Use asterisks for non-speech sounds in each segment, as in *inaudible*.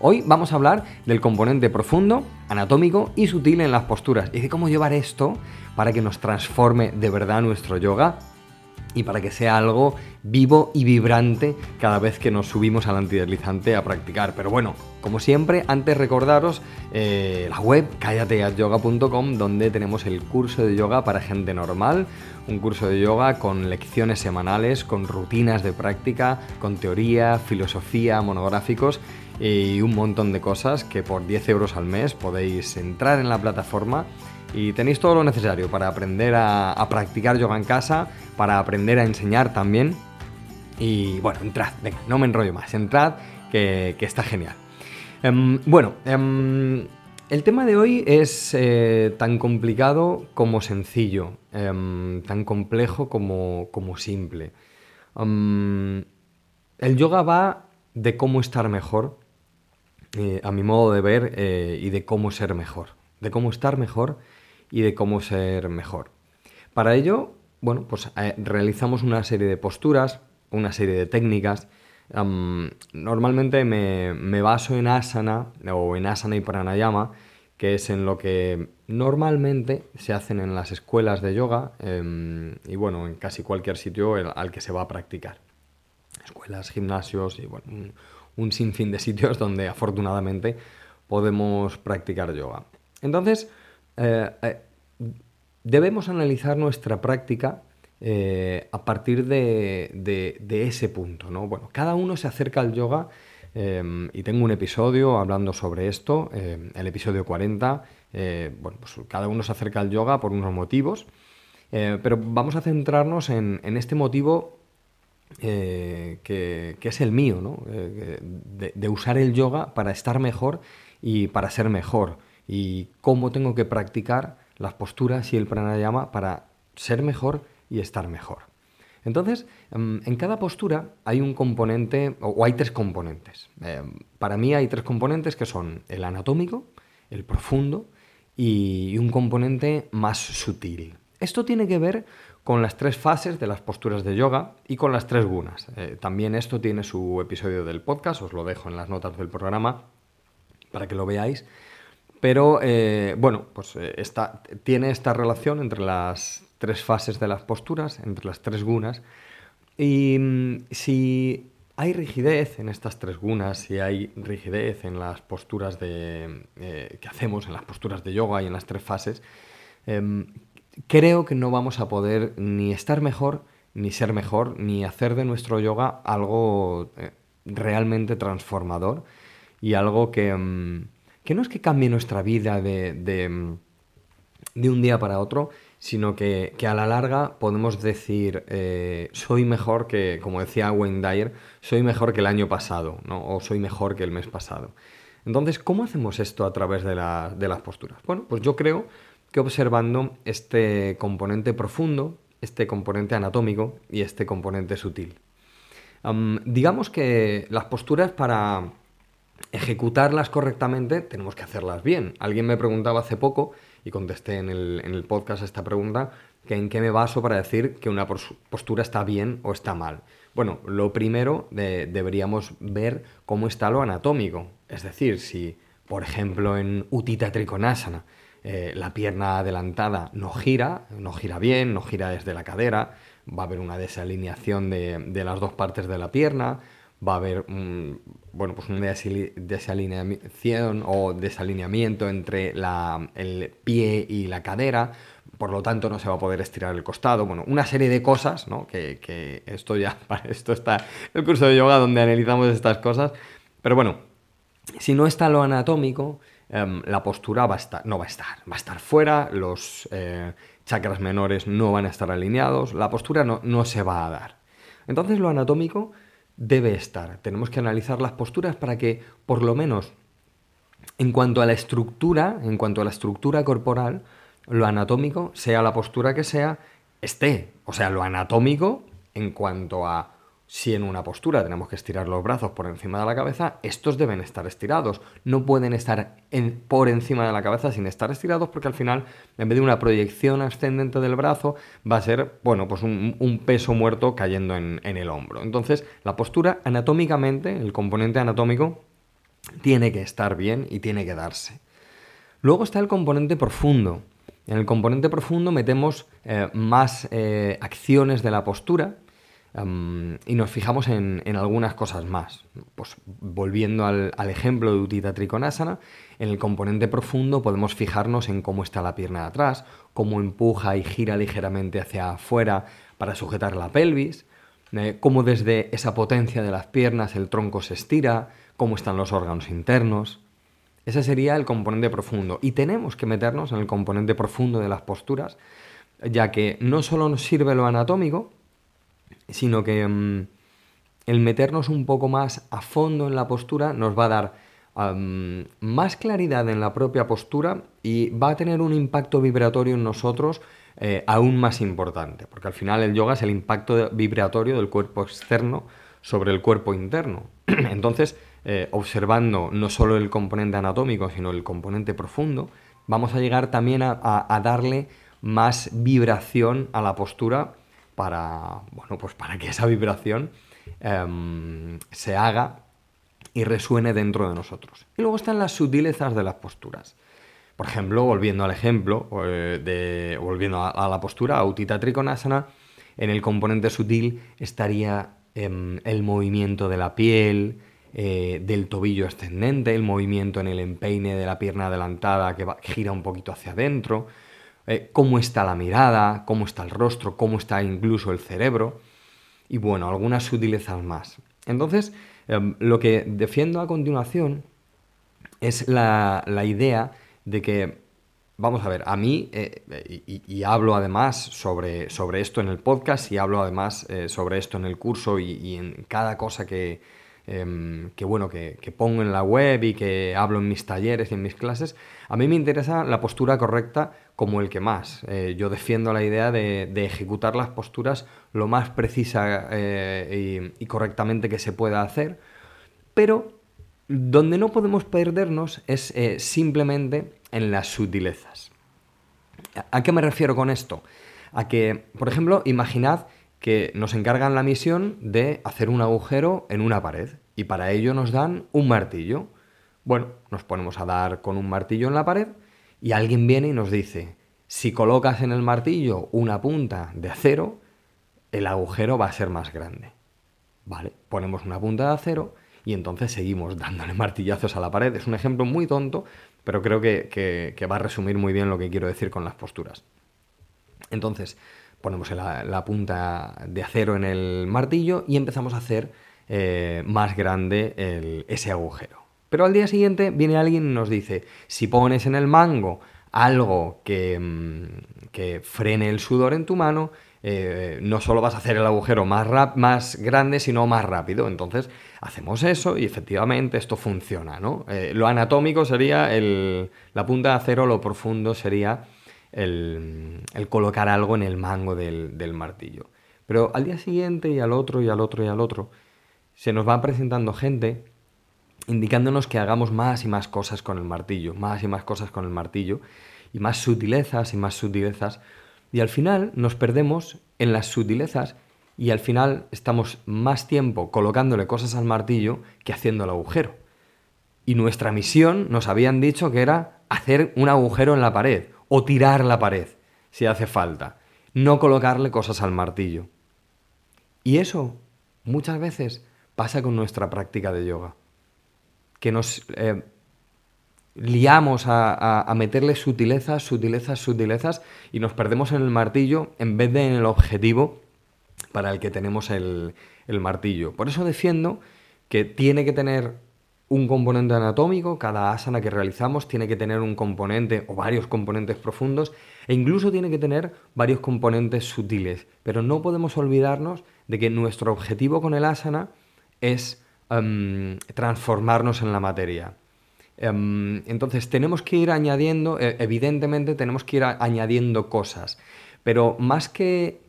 Hoy vamos a hablar del componente profundo, anatómico y sutil en las posturas y de cómo llevar esto para que nos transforme de verdad nuestro yoga y para que sea algo vivo y vibrante cada vez que nos subimos al antideslizante a practicar. Pero bueno, como siempre, antes recordaros eh, la web callateatyoga.com donde tenemos el curso de yoga para gente normal, un curso de yoga con lecciones semanales, con rutinas de práctica, con teoría, filosofía, monográficos y un montón de cosas que por 10 euros al mes podéis entrar en la plataforma y tenéis todo lo necesario para aprender a, practicar yoga en casa, para aprender a enseñar también. Y bueno, entrad, venga, no me enrollo más, entrad, que, está genial. Em, bueno, em, el tema de hoy es eh, tan complicado como sencillo, em, tan complejo como, como simple. el yoga va de cómo estar mejor, eh, a mi modo de ver, eh, y de cómo ser mejor. De cómo estar mejor y de cómo ser mejor. Para ello, bueno, pues eh, realizamos una serie de posturas, una serie de técnicas. normalmente me, baso en asana o en asana y pranayama, que es en lo que normalmente se hacen en las escuelas de yoga em, y bueno, en casi cualquier sitio al que se va a practicar. Escuelas, gimnasios y bueno, un sinfín de sitios *laughs* donde afortunadamente podemos practicar yoga. Entonces, eh, eh, debemos analizar nuestra práctica eh, a partir de, ese punto. ¿no? Bueno, cada uno se acerca al yoga y tengo un episodio hablando sobre esto, el episodio 40. bueno, pues cada uno se acerca al yoga por unos motivos, pero vamos a centrarnos en, este motivo que, es el mío, ¿no? de, usar el yoga para estar mejor y para ser mejor y cómo tengo que practicar las posturas y el pranayama para ser mejor y estar mejor. Entonces, em, en cada postura hay un componente, o hay tres componentes. Em, para mí hay tres componentes que son el anatómico, el profundo y un componente más sutil. Esto tiene que ver con las tres fases de las posturas de yoga y con las tres gunas. Eh, también esto tiene su episodio del podcast, os lo dejo en las notas del programa para que lo veáis. Pero eh, bueno, pues eh, tiene esta relación entre las tres fases de las posturas, entre las tres gunas. Y mm, si hay rigidez en estas tres gunas, si hay rigidez en las posturas de, que hacemos, en las posturas de yoga y en las tres fases, em, creo que no vamos a poder ni estar mejor, ni ser mejor, ni hacer de nuestro yoga algo realmente transformador y algo que... Em, que no es que cambie nuestra vida de, un día para otro, sino que, a la larga podemos decir, eh, soy mejor que, como decía Wayne Dyer, soy mejor que el año pasado, o soy mejor que el mes pasado. Entonces, ¿cómo hacemos esto a través de, las posturas? Bueno, pues yo creo que observando este componente profundo, este componente anatómico y este componente sutil. digamos que las posturas para, ejecutarlas correctamente, tenemos que hacerlas bien. Alguien me preguntaba hace poco, y contesté en el, podcast esta pregunta, que en qué me baso para decir que una postura está bien o está mal. Bueno, lo primero deberíamos ver cómo está lo anatómico. Es decir, si, por ejemplo, en Utita Trikonasana, eh, la pierna adelantada no gira, no gira bien, no gira desde la cadera, va a haber una desalineación de las dos partes de la pierna, va a haber un, bueno, pues una desalineación o desalineamiento entre el pie y la cadera, por lo tanto no se va a poder estirar el costado, bueno, una serie de cosas, ¿no? Que, esto ya, *laughs* para esto está el curso de yoga donde analizamos estas cosas, pero bueno, si no está lo anatómico, em, la postura va a estar, no va a estar, va a estar fuera, los eh, chakras menores no van a estar alineados, la postura no, no se va a dar. Entonces lo anatómico debe estar. Tenemos que analizar las posturas para que por lo menos En cuanto a la estructura, en cuanto a la estructura corporal, lo anatómico, sea la postura que sea, esté. O sea, lo anatómico en cuanto a si en una postura tenemos que estirar los brazos por encima de la cabeza, estos deben estar estirados. No pueden estar por encima de la cabeza sin estar estirados porque al final, en vez de una proyección ascendente del brazo, va a ser, bueno, pues un, peso muerto cayendo en, el hombro. Entonces, la postura anatómicamente, el componente anatómico, tiene que estar bien y tiene que darse. Luego está el componente profundo. En el componente profundo metemos eh, más eh, acciones de la postura y nos fijamos en, algunas cosas más. Pues volviendo al, ejemplo de Utita Trikonasana, en el componente profundo podemos fijarnos en cómo está la pierna de atrás, cómo empuja y gira ligeramente hacia afuera para sujetar la pelvis, eh, cómo desde esa potencia de las piernas el tronco se estira, cómo están los órganos internos. Ese sería el componente profundo. Y tenemos que meternos en el componente profundo de las posturas, ya que no solo nos sirve lo anatómico, sino que mm, el meternos un poco más a fondo en la postura nos va a dar más claridad en la propia postura y va a tener un impacto vibratorio en nosotros eh, aún más importante, porque al final el yoga es el impacto vibratorio del cuerpo externo sobre el cuerpo interno. *clears throat* Entonces, eh, observando no solo el componente anatómico, sino el componente profundo, vamos a llegar también a, darle más vibración a la postura para, bueno, pues para que esa vibración em, se haga y resuene dentro de nosotros. Y luego están las sutilezas de las posturas. Por ejemplo, volviendo al ejemplo, eh, de, volviendo a, la postura, Autita Trikonasana, en el componente sutil estaría em, el movimiento de la piel, eh, del tobillo ascendente, el movimiento en el empeine de la pierna adelantada que, gira un poquito hacia adentro, eh, cómo está la mirada, cómo está el rostro, cómo está incluso el cerebro y bueno, algunas sutilezas más. Entonces, em, lo que defiendo a continuación es la, idea de que, vamos a ver, a mí, eh, y, hablo además sobre, sobre, esto en el podcast y hablo además sobre esto en el curso y en cada cosa que, Em, que bueno, que, pongo en la web y que hablo en mis talleres y en mis clases, a mí me interesa la postura correcta como el que más. Eh, yo defiendo la idea de, ejecutar las posturas lo más precisa eh, y, correctamente que se pueda hacer, pero donde no podemos perdernos es eh, simplemente en las sutilezas. ¿A qué me refiero con esto? A que, por ejemplo, imaginad que nos encargan la misión de hacer un agujero en una pared y para ello nos dan un martillo. Bueno, nos ponemos a dar con un martillo en la pared y alguien viene y nos dice, si colocas en el martillo una punta de acero, el agujero va a ser más grande. Vale, ponemos una punta de acero y entonces seguimos dándole *laughs* martillazos a la pared. Es un ejemplo muy tonto, pero creo que, va a resumir muy bien lo que quiero decir con las posturas. Entonces, ponemos la, punta de acero en el martillo y empezamos a hacer eh, más grande ese agujero. Pero al día siguiente viene alguien y nos dice, si pones en el mango algo que, mm, que frene el sudor en tu mano, eh, no solo vas a hacer el agujero más, grande, sino más rápido. Entonces, hacemos eso y efectivamente esto funciona, ¿no? Eh, lo anatómico sería la punta de acero, lo profundo sería el, colocar algo en el mango del, martillo. Pero al día siguiente y al otro y al otro y al otro, se nos va presentando gente indicándonos que hagamos más y más cosas con el martillo, más y más cosas con el martillo, y más sutilezas y más sutilezas, y al final nos perdemos en las sutilezas y al final estamos más tiempo colocándole cosas al martillo que haciendo el agujero. Y nuestra misión nos habían dicho que era hacer un agujero en la pared o tirar la pared, si hace falta, no colocarle cosas al martillo. Y eso muchas veces pasa con nuestra práctica de yoga, que nos eh, liamos a, meterle sutilezas, sutilezas, sutilezas y nos perdemos en el martillo en vez de en el objetivo para el que tenemos el, el martillo. Por eso defiendo que tiene que tener un componente anatómico, cada asana que realizamos tiene que tener un componente o varios componentes profundos e incluso tiene que tener varios componentes sutiles. Pero no podemos olvidarnos de que nuestro objetivo con el asana es em, transformarnos en la materia. Em, entonces tenemos que ir añadiendo, e, evidentemente tenemos que ir añadiendo cosas, pero más que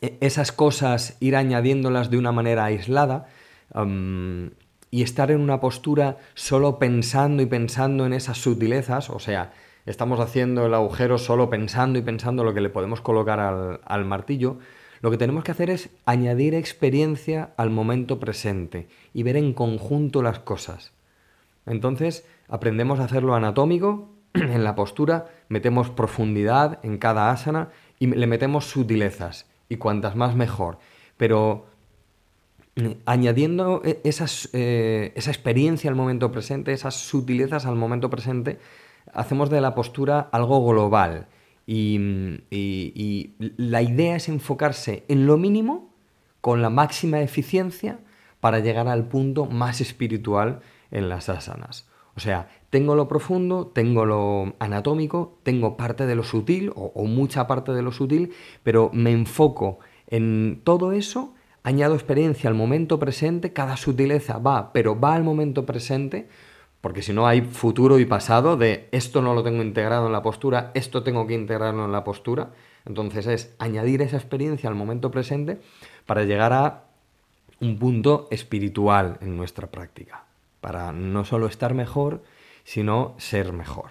e, esas cosas ir añadiéndolas de una manera aislada em, y estar en una postura solo pensando y pensando en esas sutilezas, o sea, estamos haciendo el agujero solo pensando y pensando lo que le podemos colocar al martillo, lo que tenemos que hacer es añadir experiencia al momento presente y ver en conjunto las cosas. Entonces, aprendemos a hacerlo anatómico, *clears throat* en la postura, metemos profundidad en cada asana y le metemos sutilezas, y cuantas más mejor. Pero mm, añadiendo e, eh, esa experiencia al momento presente, esas sutilezas al momento presente, hacemos de la postura algo global. Y, la idea es enfocarse en lo mínimo con la máxima eficiencia para llegar al punto más espiritual en las asanas. O sea, tengo lo profundo, tengo lo anatómico, tengo parte de lo sutil o, mucha parte de lo sutil, pero me enfoco en todo eso, añado experiencia al momento presente, cada sutileza va, pero va al momento presente, porque si no hay futuro y pasado de esto no lo tengo integrado en la postura, esto tengo que integrarlo en la postura. Entonces es añadir esa experiencia al momento presente para llegar a un punto espiritual en nuestra práctica para no solo estar mejor, sino ser mejor.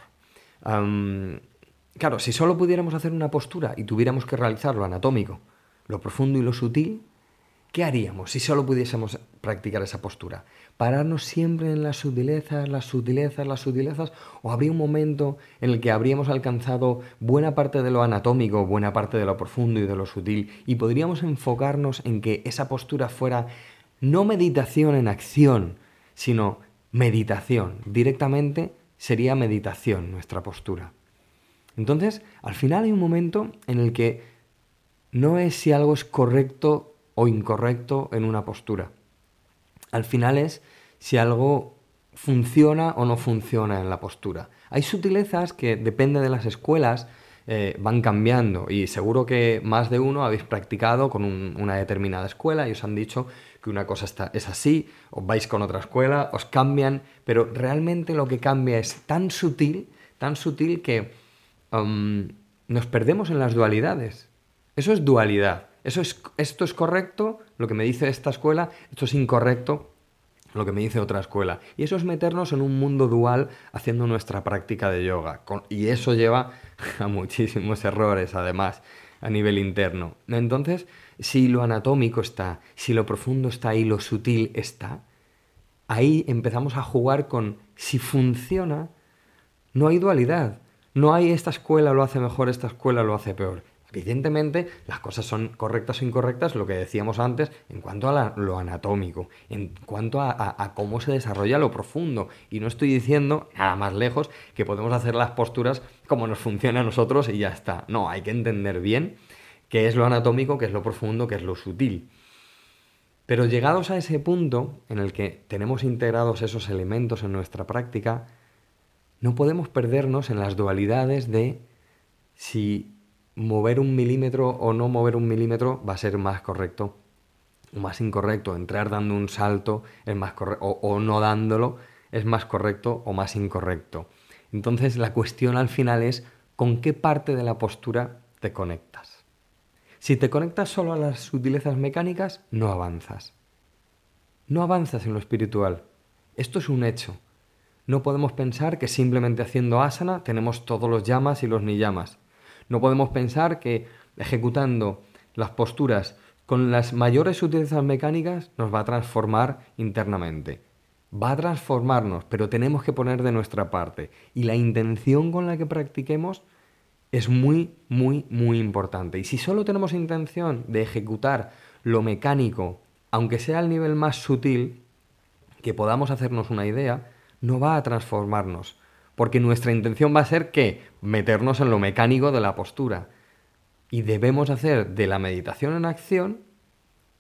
claro, si solo pudiéramos hacer una postura y tuviéramos que realizar lo anatómico, lo profundo y lo sutil, ¿qué haríamos si solo pudiésemos practicar esa postura? ¿Pararnos siempre en las sutilezas, las sutilezas, las sutilezas? ¿O habría un momento en el que habríamos alcanzado buena parte de lo anatómico, buena parte de lo profundo y de lo sutil y podríamos enfocarnos en que esa postura fuera no meditación en acción, sino meditación. Directamente sería meditación nuestra postura. Entonces, al final hay un momento en el que no es si algo es correcto o incorrecto en una postura. Al final es si algo funciona o no funciona en la postura. Hay sutilezas que depende de las escuelas, eh, van cambiando y seguro que más de uno habéis practicado con una determinada escuela y os han dicho que una cosa está, es así, os vais con otra escuela, os cambian, pero realmente lo que cambia es tan sutil, tan sutil que um, nos perdemos en las dualidades. Eso es dualidad. Eso es, esto es correcto, lo que me dice esta escuela, esto es incorrecto, lo que me dice otra escuela. Y eso es meternos en un mundo dual haciendo nuestra práctica de yoga. y eso lleva *laughs* a muchísimos errores, además, a nivel interno. Entonces, si lo anatómico está, si lo profundo está y lo sutil está, ahí empezamos a jugar con si funciona, no hay dualidad. No hay esta escuela lo hace mejor, esta escuela lo hace peor. Evidentemente, las cosas son correctas o incorrectas, lo que decíamos antes, en cuanto a lo anatómico, en cuanto a, cómo se desarrolla lo profundo. Y no estoy diciendo, nada más lejos, que podemos hacer las posturas como nos funciona a nosotros y ya está. No, hay que entender bien qué es lo anatómico, qué es lo profundo, qué es lo sutil. Pero llegados a ese punto en el que tenemos integrados esos elementos en nuestra práctica, no podemos perdernos en las dualidades de si mover un milímetro o no mover un milímetro va a ser más correcto o más incorrecto. Entrar dando un salto es más correcto o, no dándolo es más correcto o más incorrecto. Entonces la cuestión al final es con qué parte de la postura te conectas. Si te conectas solo a las sutilezas mecánicas, no avanzas. No avanzas en lo espiritual. Esto es un hecho. No podemos pensar que simplemente haciendo asana tenemos todos los llamas y los niyamas. No podemos pensar que ejecutando las posturas con las mayores sutilezas mecánicas nos va a transformar internamente. Va a transformarnos, pero tenemos que poner de nuestra parte. Y la intención con la que practiquemos es muy, muy, muy importante. Y si solo tenemos intención de ejecutar lo mecánico, aunque sea al nivel más sutil, que podamos hacernos una idea, no va a transformarnos. Porque nuestra intención va a ser que meternos en lo mecánico de la postura. Y debemos hacer de la meditación en acción,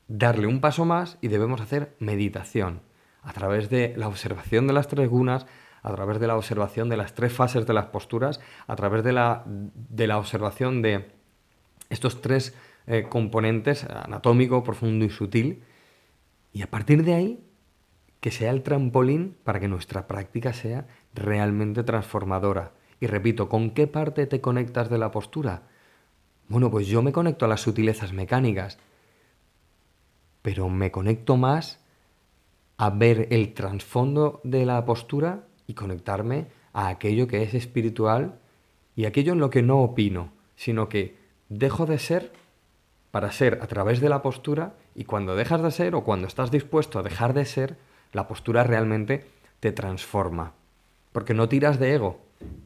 darle un paso más y debemos hacer meditación a través de la observación de las tres gunas, a través de la observación de las tres fases de las posturas, a través de la, de la observación de estos tres eh, componentes, anatómico, profundo y sutil. Y a partir de ahí, que sea el trampolín para que nuestra práctica sea realmente transformadora. Y repito, ¿con qué parte te conectas de la postura? Bueno, pues yo me conecto a las sutilezas mecánicas, pero me conecto más a ver el trasfondo de la postura y conectarme a aquello que es espiritual y aquello en lo que no opino, sino que dejo de ser para ser a través de la postura y cuando dejas de ser o cuando estás dispuesto a dejar de ser, la postura realmente te transforma. Porque no tiras de ego,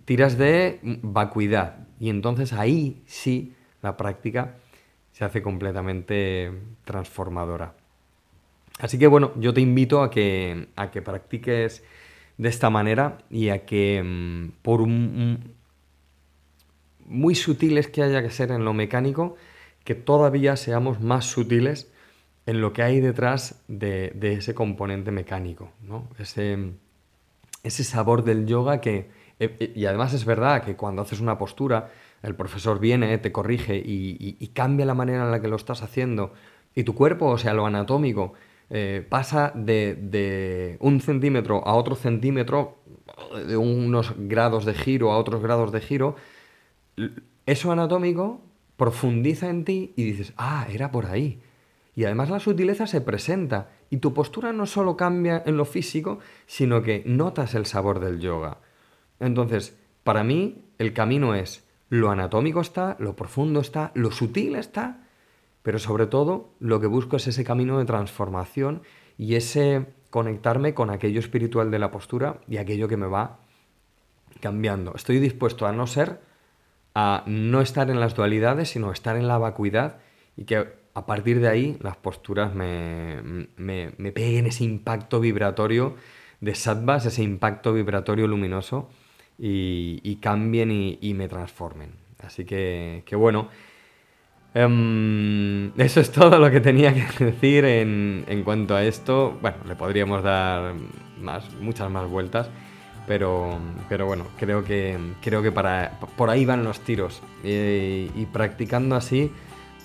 tiras de vacuidad. Y entonces ahí sí la práctica se hace completamente transformadora. Así que bueno, yo te invito a que, a que practiques de esta manera y a que mm, por muy sutiles que haya que ser en lo mecánico, que todavía seamos más sutiles en lo que hay detrás de, ese componente mecánico, ¿no? ese, sabor del yoga que, eh, eh, y además es verdad que cuando haces una postura, el profesor viene, te corrige y, cambia la manera en la que lo estás haciendo, y tu cuerpo, o sea, lo anatómico, eh, pasa de, un centímetro a otro centímetro, de unos grados de giro a otros grados de giro, eso anatómico profundiza en ti y dices, ah, era por ahí. Y además la sutileza se presenta y tu postura no solo cambia en lo físico, sino que notas el sabor del yoga. Entonces, para mí el camino es lo anatómico está, lo profundo está, lo sutil está, pero sobre todo lo que busco es ese camino de transformación y ese conectarme con aquello espiritual de la postura y aquello que me va cambiando. Estoy dispuesto a no ser, a no estar en las dualidades, sino estar en la vacuidad y que a partir de ahí las posturas me, peguen ese impacto vibratorio de sattvas, ese impacto vibratorio luminoso y, cambien y, me transformen. Así que, bueno, em, eso es todo lo que tenía que *laughs* decir en, cuanto a esto. Bueno, le podríamos dar más, muchas más vueltas. Pero, pero bueno, creo que, creo que para, por ahí van los tiros. y practicando así,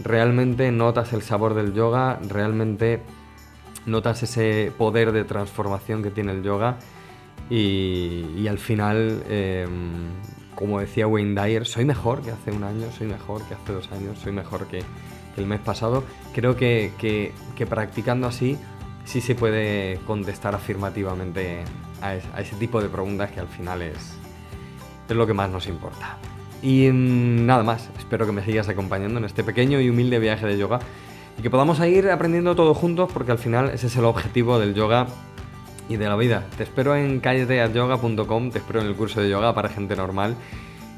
realmente notas el sabor del yoga, realmente notas ese poder de transformación que tiene el yoga y, al final, em, como decía Wayne Dyer, soy mejor que hace un año, soy mejor que hace dos años, soy mejor que, el mes pasado. Creo que, que, practicando así sí se puede contestar afirmativamente a, ese tipo de preguntas que al final es, es lo que más nos importa. Y nada más, espero que me sigas acompañando en este pequeño y humilde viaje de yoga y que podamos ir aprendiendo todos juntos porque al final ese es el objetivo del yoga y de la vida. Te espero en calleteayoga.com, te espero en el curso de yoga para gente normal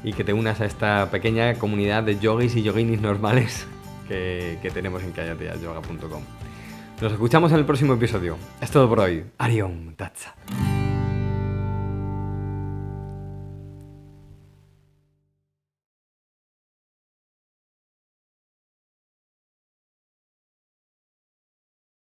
y que te unas a esta pequeña comunidad de yogis y yoginis normales *laughs* que, tenemos en calleteayoga.com. Nos escuchamos en el próximo episodio. Es todo por hoy. Arion Tatsa.